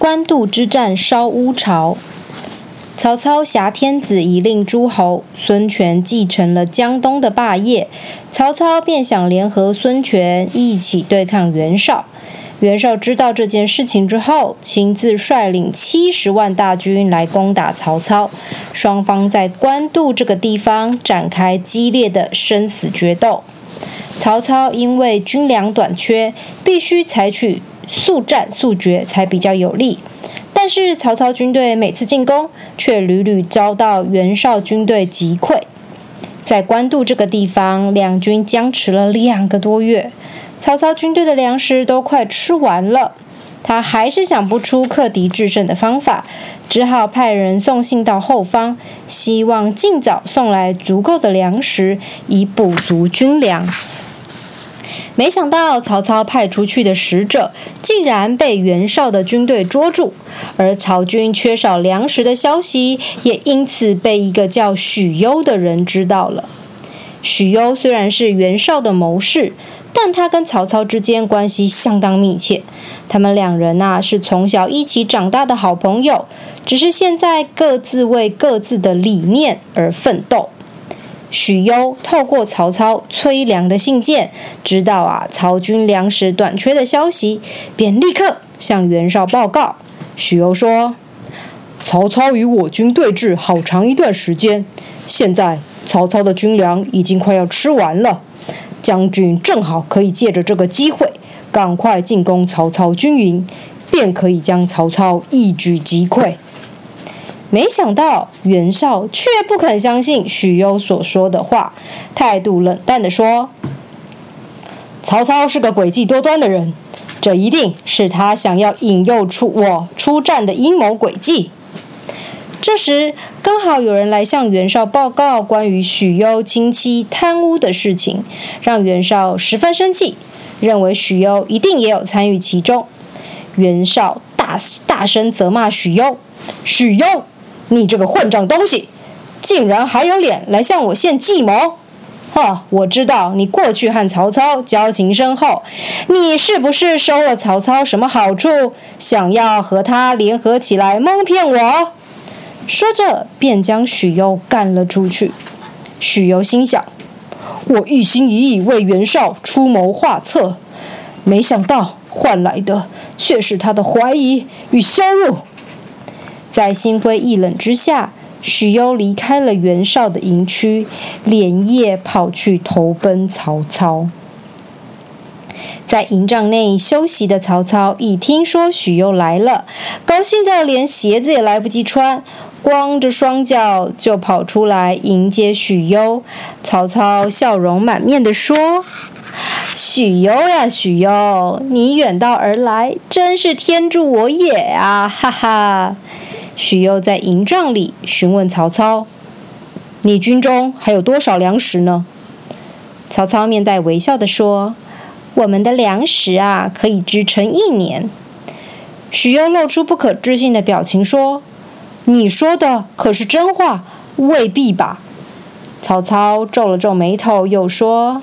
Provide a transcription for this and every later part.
官渡之战烧乌巢。曹操挟天子以令诸侯，孙权继承了江东的霸业，曹操便想联合孙权一起对抗袁绍。袁绍知道这件事情之后，亲自率领七十万大军来攻打曹操，双方在官渡这个地方展开激烈的生死决斗。曹操因为军粮短缺，必须采取速战速决才比较有利。但是曹操军队每次进攻，却屡屡遭到袁绍军队击溃。在官渡这个地方，两军僵持了两个多月。曹操军队的粮食都快吃完了，他还是想不出克敌制胜的方法，只好派人送信到后方，希望尽早送来足够的粮食，以补足军粮。没想到曹操派出去的使者，竟然被袁绍的军队捉住，而曹军缺少粮食的消息，也因此被一个叫许攸的人知道了。许攸虽然是袁绍的谋士。但他跟曹操之间关系相当密切，他们两人呐是从小一起长大的好朋友，只是现在各自为各自的理念而奋斗。许攸透过曹操催粮的信件，知道啊曹军粮食短缺的消息，便立刻向袁绍报告。许攸说：“曹操与我军对峙好长一段时间，现在曹操的军粮已经快要吃完了。”将军正好可以借着这个机会，赶快进攻曹操军营，便可以将曹操一举击溃。没想到袁绍却不肯相信许攸所说的话，态度冷淡地说：“曹操是个诡计多端的人，这一定是他想要引诱出我出战的阴谋诡计。”这时，刚好有人来向袁绍报告关于许攸亲戚贪污的事情，让袁绍十分生气，认为许攸一定也有参与其中。袁绍大大声责骂许攸：“许攸，你这个混账东西，竟然还有脸来向我献计谋！哈，我知道你过去和曹操交情深厚，你是不是收了曹操什么好处，想要和他联合起来蒙骗我？”说着，便将许攸赶了出去。许攸心想：“我一心一意为袁绍出谋划策，没想到换来的却是他的怀疑与削弱。”在心灰意冷之下，许攸离开了袁绍的营区，连夜跑去投奔曹操。在营帐内休息的曹操，一听说许攸来了，高兴的连鞋子也来不及穿。光着双脚就跑出来迎接许攸，曹操笑容满面地说：“许攸呀，许攸，你远道而来，真是天助我也啊！”哈哈。许攸在营帐里询问曹操：“你军中还有多少粮食呢？”曹操面带微笑地说：“我们的粮食啊，可以支撑一年。”许攸露出不可置信的表情说。你说的可是真话？未必吧。曹操皱了皱眉头，又说：“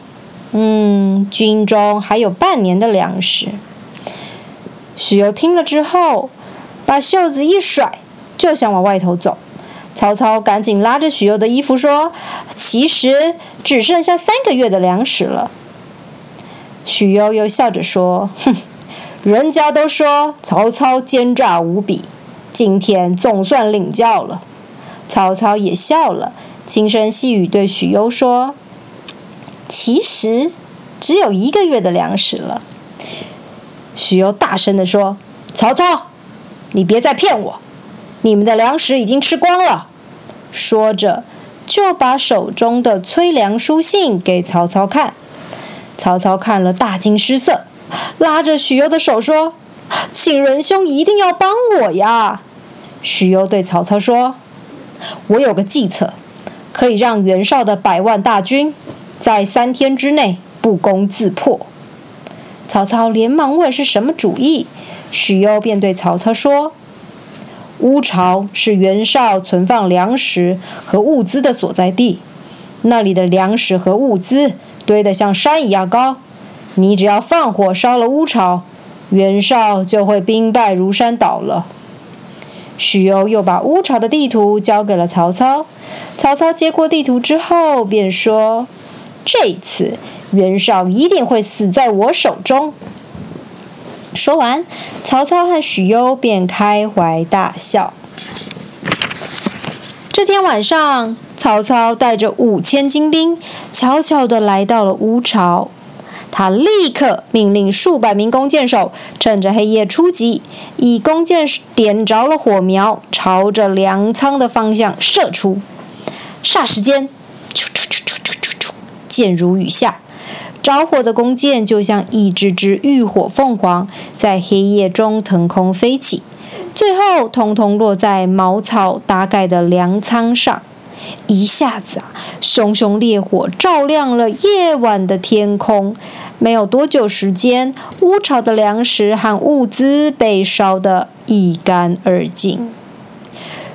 嗯，军中还有半年的粮食。”许攸听了之后，把袖子一甩，就想往外头走。曹操赶紧拉着许攸的衣服说：“其实只剩下三个月的粮食了。”许攸又笑着说：“哼，人家都说曹操奸诈无比。”今天总算领教了，曹操也笑了，轻声细语对许攸说：“其实只有一个月的粮食了。”许攸大声地说：“曹操，你别再骗我，你们的粮食已经吃光了。”说着，就把手中的催粮书信给曹操看。曹操看了大惊失色，拉着许攸的手说：“请仁兄一定要帮我呀！”许攸对曹操说：“我有个计策，可以让袁绍的百万大军在三天之内不攻自破。”曹操连忙问是什么主意，许攸便对曹操说：“乌巢是袁绍存放粮食和物资的所在地，那里的粮食和物资堆得像山一样高，你只要放火烧了乌巢，袁绍就会兵败如山倒了。许攸又把乌巢的地图交给了曹操。曹操接过地图之后，便说：“这次袁绍一定会死在我手中。”说完，曹操和许攸便开怀大笑。这天晚上，曹操带着五千精兵，悄悄地来到了乌巢。他立刻命令数百名弓箭手，趁着黑夜出击，以弓箭点着了火苗，朝着粮仓的方向射出。霎时间，啾啾啾啾啾啾，箭如雨下。着火的弓箭就像一只只浴火凤凰，在黑夜中腾空飞起，最后统统落在茅草搭盖的粮仓上。一下子啊，熊熊烈火照亮了夜晚的天空。没有多久时间，乌巢的粮食和物资被烧得一干二净。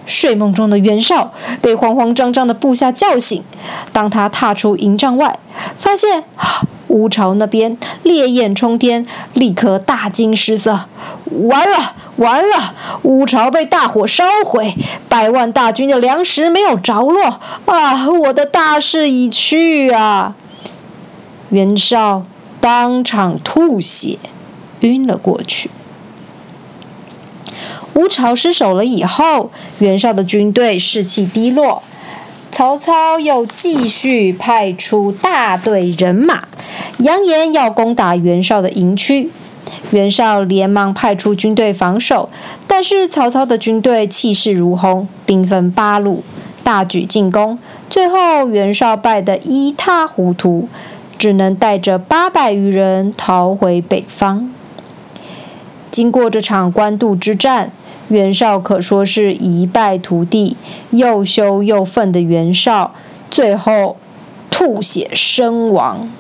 睡梦中的袁绍被慌慌张张的部下叫醒。当他踏出营帐外，发现乌巢那边烈焰冲天，立刻大惊失色。完了，完了！乌巢被大火烧毁，百万大军的粮食没有着落。啊，我的大势已去啊！袁绍当场吐血，晕了过去。乌巢失守了以后，袁绍的军队士气低落。曹操又继续派出大队人马，扬言要攻打袁绍的营区。袁绍连忙派出军队防守，但是曹操的军队气势如虹，兵分八路，大举进攻。最后，袁绍败得一塌糊涂，只能带着八百余人逃回北方。经过这场官渡之战。袁绍可说是一败涂地，又羞又愤的袁绍，最后吐血身亡。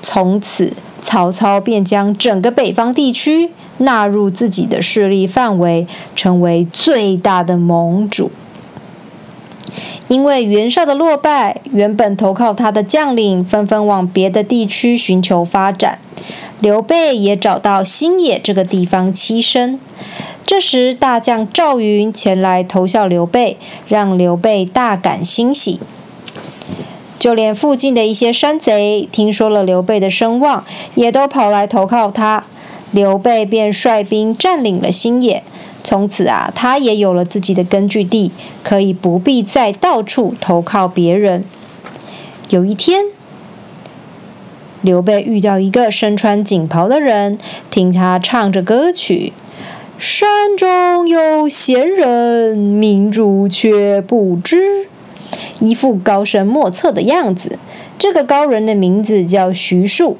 从此，曹操便将整个北方地区纳入自己的势力范围，成为最大的盟主。因为袁绍的落败，原本投靠他的将领纷纷往别的地区寻求发展，刘备也找到新野这个地方栖身。这时，大将赵云前来投效刘备，让刘备大感欣喜。就连附近的一些山贼听说了刘备的声望，也都跑来投靠他。刘备便率兵占领了新野。从此啊，他也有了自己的根据地，可以不必再到处投靠别人。有一天，刘备遇到一个身穿锦袍的人，听他唱着歌曲。山中有仙人，明主却不知，一副高深莫测的样子。这个高人的名字叫徐庶。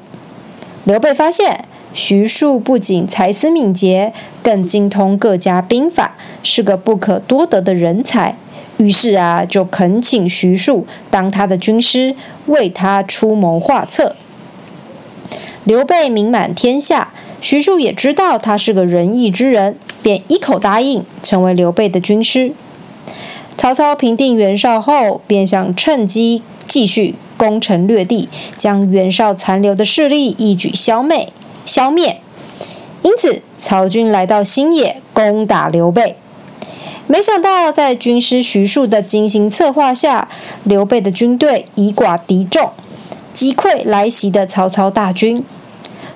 刘备发现徐庶不仅才思敏捷，更精通各家兵法，是个不可多得的人才。于是啊，就恳请徐庶当他的军师，为他出谋划策。刘备名满天下。徐庶也知道他是个仁义之人，便一口答应成为刘备的军师。曹操平定袁绍后，便想趁机继续攻城略地，将袁绍残留的势力一举消灭。消灭。因此，曹军来到新野攻打刘备。没想到，在军师徐庶的精心策划下，刘备的军队以寡敌众，击溃来袭的曹操大军。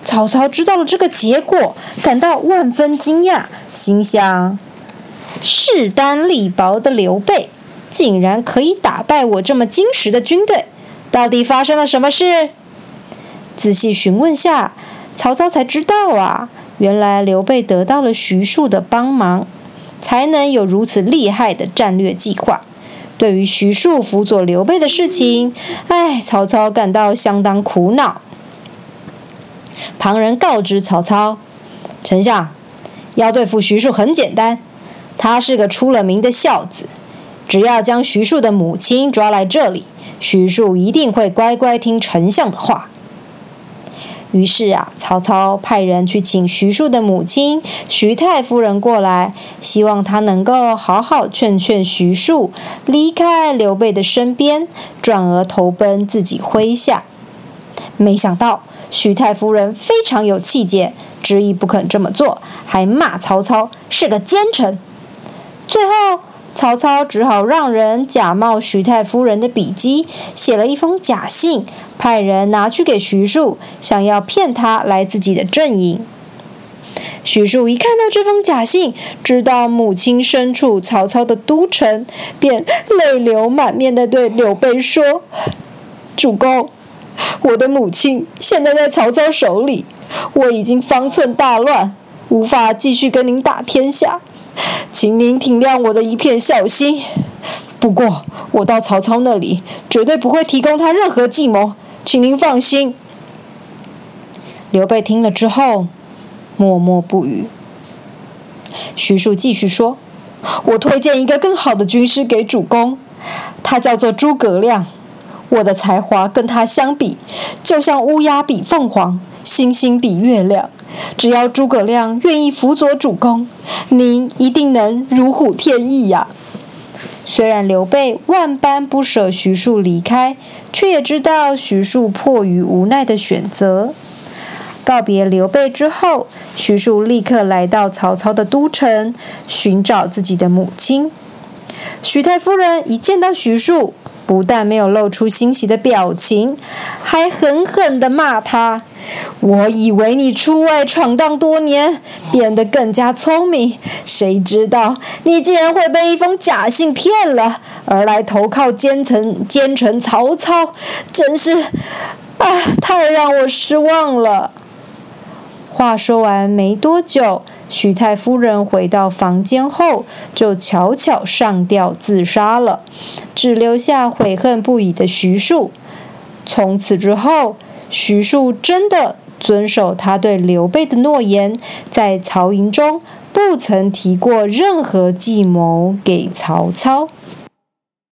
曹操知道了这个结果，感到万分惊讶，心想：势单力薄的刘备，竟然可以打败我这么精实的军队，到底发生了什么事？仔细询问下，曹操才知道啊，原来刘备得到了徐庶的帮忙，才能有如此厉害的战略计划。对于徐庶辅佐刘备的事情，哎，曹操感到相当苦恼。旁人告知曹操：“丞相，要对付徐庶很简单，他是个出了名的孝子，只要将徐庶的母亲抓来这里，徐庶一定会乖乖听丞相的话。”于是啊，曹操派人去请徐庶的母亲徐太夫人过来，希望她能够好好劝劝徐庶，离开刘备的身边，转而投奔自己麾下。没想到徐太夫人非常有气节，执意不肯这么做，还骂曹操是个奸臣。最后，曹操只好让人假冒徐太夫人的笔迹，写了一封假信，派人拿去给徐庶，想要骗他来自己的阵营。徐庶一看到这封假信，知道母亲身处曹操的都城，便泪流满面地对刘备说：“主公，我的母亲现在在曹操手里，我已经方寸大乱，无法继续跟您打天下，请您体谅我的一片孝心。不过，我到曹操那里绝对不会提供他任何计谋，请您放心。”刘备听了之后。默默不语。徐庶继续说：“我推荐一个更好的军师给主公，他叫做诸葛亮。我的才华跟他相比，就像乌鸦比凤凰，星星比月亮。只要诸葛亮愿意辅佐主公，您一定能如虎添翼呀。”虽然刘备万般不舍徐庶离开，却也知道徐庶迫于无奈的选择。告别刘备之后，徐庶立刻来到曹操的都城，寻找自己的母亲。徐太夫人一见到徐庶，不但没有露出欣喜的表情，还狠狠地骂他：“我以为你出外闯荡多年，变得更加聪明，谁知道你竟然会被一封假信骗了，而来投靠奸臣奸臣曹操，真是，啊，太让我失望了。”话说完没多久，徐太夫人回到房间后，就悄悄上吊自杀了，只留下悔恨不已的徐庶。从此之后，徐庶真的遵守他对刘备的诺言，在曹营中不曾提过任何计谋给曹操。